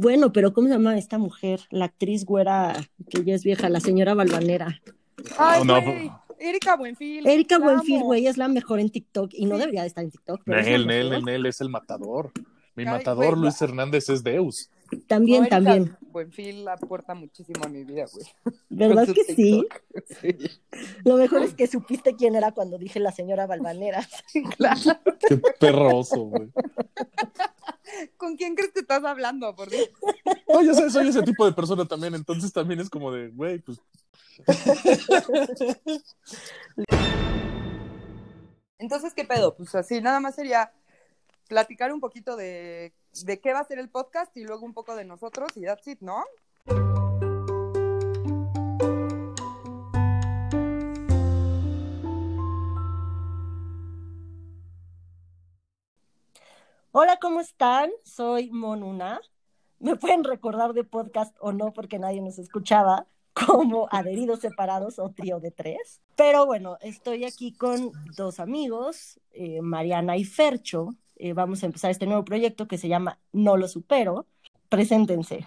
Bueno, pero ¿cómo se llama esta mujer? La actriz güera que ya es vieja, la señora Balvanera. Ay, No, no, güey, Erika Buenfil. Erika Buenfil, güey, es la mejor en TikTok y no Sí. debería de estar en TikTok. Pero Nel, Nel. Nel, es el matador. Mi Ay, matador, güey, Luis Hernández, es Deus. También, No, Erika también. Buenfil aporta muchísimo a mi vida, güey. ¿Verdad que sí? Sí, Lo mejor es que supiste quién era cuando dije la señora Balvanera. claro. Qué perroso, güey. ¿Con quién crees que estás hablando, por Dios? No, yo sé, soy ese tipo de persona también, entonces también es como de, güey, pues Entonces, ¿qué pedo? Pues así, nada más sería platicar un poquito de, de qué va a ser el podcast y luego un poco de nosotros y that's it, ¿no? Hola, ¿cómo están? Soy Monuna. Me pueden recordar de podcast o no porque nadie nos escuchaba como adheridos separados o trío de tres. Pero bueno, estoy aquí con dos amigos, eh, Mariana y Fercho. Eh, vamos a empezar este nuevo proyecto que se llama No lo supero. Preséntense.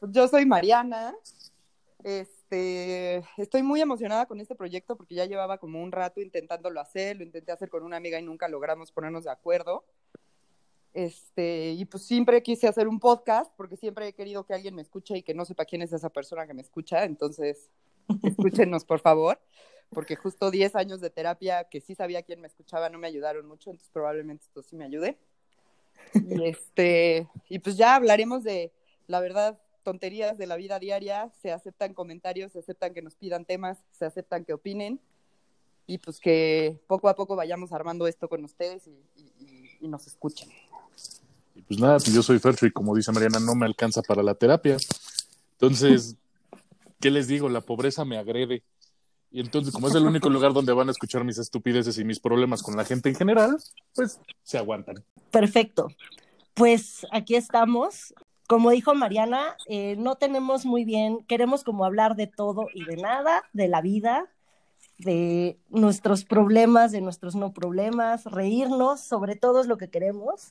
Yo soy Mariana. Este, estoy muy emocionada con este proyecto porque ya llevaba como un rato intentándolo hacer, lo intenté hacer con una amiga y nunca logramos ponernos de acuerdo. Este, y pues siempre quise hacer un podcast porque siempre he querido que alguien me escuche y que no sepa quién es esa persona que me escucha, entonces escúchenos por favor, porque justo 10 años de terapia que sí sabía quién me escuchaba no me ayudaron mucho, entonces probablemente esto sí me ayude. Y este, y pues ya hablaremos de la verdad tonterías de la vida diaria, se aceptan comentarios, se aceptan que nos pidan temas, se aceptan que opinen y pues que poco a poco vayamos armando esto con ustedes y, y- y nos escuchen. y pues nada, pues yo soy Fercho y como dice Mariana, no me alcanza para la terapia. Entonces, ¿qué les digo? La pobreza me agrede. Y entonces, como es el único lugar donde van a escuchar mis estupideces y mis problemas con la gente en general, pues se aguantan. Perfecto. Pues aquí estamos. Como dijo Mariana, eh, no tenemos muy bien, queremos como hablar de todo y de nada, de la vida, de nuestros problemas, de nuestros no problemas, reírnos, sobre todo es lo que queremos,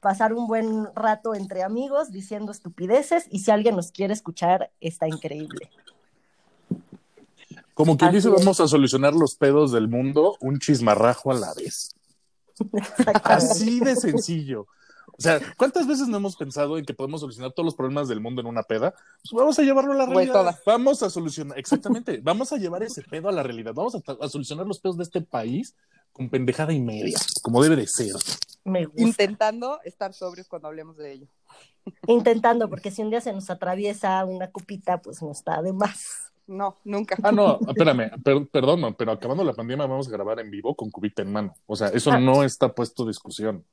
pasar un buen rato entre amigos diciendo estupideces y si alguien nos quiere escuchar, está increíble. Como quien dice, vamos a solucionar los pedos del mundo un chismarrajo a la vez. Así de sencillo. O sea, ¿cuántas veces no hemos pensado en que podemos solucionar todos los problemas del mundo en una peda? Pues vamos a llevarlo a la realidad. Vamos a solucionar, exactamente, vamos a llevar ese pedo a la realidad. Vamos a, a solucionar los pedos de este país con pendejada y media, como debe de ser. Me gusta. Intentando estar sobrios cuando hablemos de ello. Intentando, porque si un día se nos atraviesa una copita, pues no está de más. No, nunca. Ah, no, espérame, per- perdón, pero acabando la pandemia vamos a grabar en vivo con cubita en mano. O sea, eso Ah. no está puesto a discusión.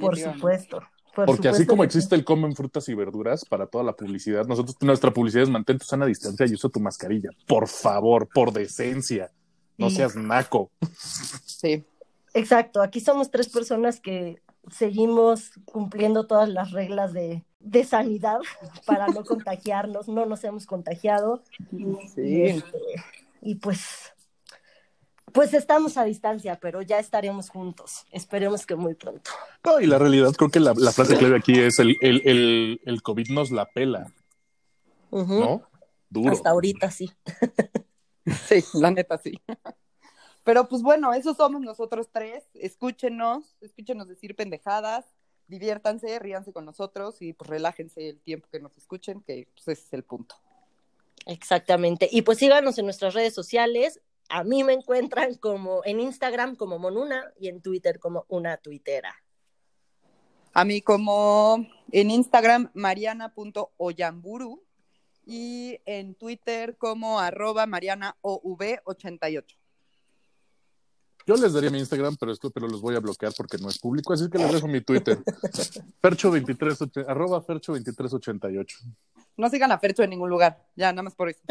Por supuesto. por Porque así como existe el comen frutas y verduras para toda la publicidad, nosotros, nuestra publicidad es mantén tu sana distancia y usa tu mascarilla. Por favor, por decencia. No Sí. seas naco. Sí. Exacto, aquí somos tres personas que seguimos cumpliendo todas las reglas de, de sanidad para no contagiarnos, no nos hemos contagiado. Sí. este, y pues, pues estamos a distancia, pero ya estaremos juntos. Esperemos que muy pronto. No, y la realidad, creo que la, la frase clave aquí es el, el, el, el COVID nos la pela, ¿no? Duro. Hasta ahorita sí. Sí, la neta sí. Pero pues bueno, esos somos nosotros tres. Escúchenos, escúchenos decir pendejadas, diviértanse, ríanse con nosotros y pues relájense el tiempo que nos escuchen, que pues ese es el punto. Exactamente. Y pues síganos en nuestras redes sociales. A mí me encuentran como en Instagram como Monuna y en Twitter como una tuitera. A mí como en Instagram mariana.oyamburu y en Twitter como arroba marianaov88. Yo les daría mi Instagram, pero esto, pero los voy a bloquear porque no es público, así que les dejo mi Twitter. Fercho23, arroba Fercho2388. No sigan a Fercho en ningún lugar, ya, nada más por eso.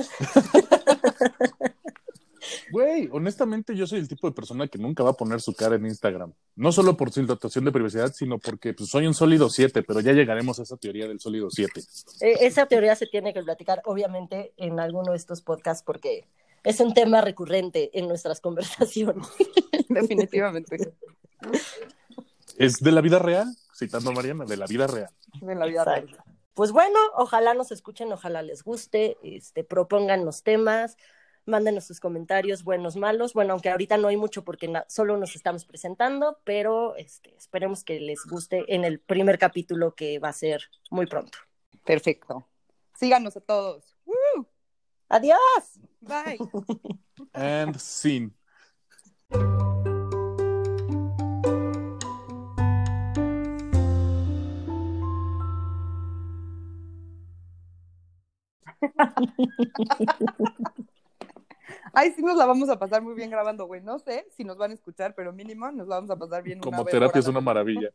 Güey, honestamente yo soy el tipo de persona que nunca va a poner su cara en Instagram. No solo por su dotación de privacidad, sino porque pues, soy un sólido 7, pero ya llegaremos a esa teoría del sólido 7. Eh, esa teoría se tiene que platicar, obviamente, en alguno de estos podcasts porque es un tema recurrente en nuestras conversaciones. Definitivamente. Es de la vida real, citando a Mariana, de la vida real. En la vida real. Pues bueno, ojalá nos escuchen, ojalá les guste, este, propongan los temas, mándenos sus comentarios, buenos, malos. Bueno, aunque ahorita no hay mucho porque solo nos estamos presentando, pero este, esperemos que les guste en el primer capítulo que va a ser muy pronto. Perfecto. Síganos a todos. Adiós. Bye. And scene. Ay, sí nos la vamos a pasar muy bien grabando, güey. No sé si nos van a escuchar, pero mínimo nos la vamos a pasar bien. una Como vez terapia por es una maravilla.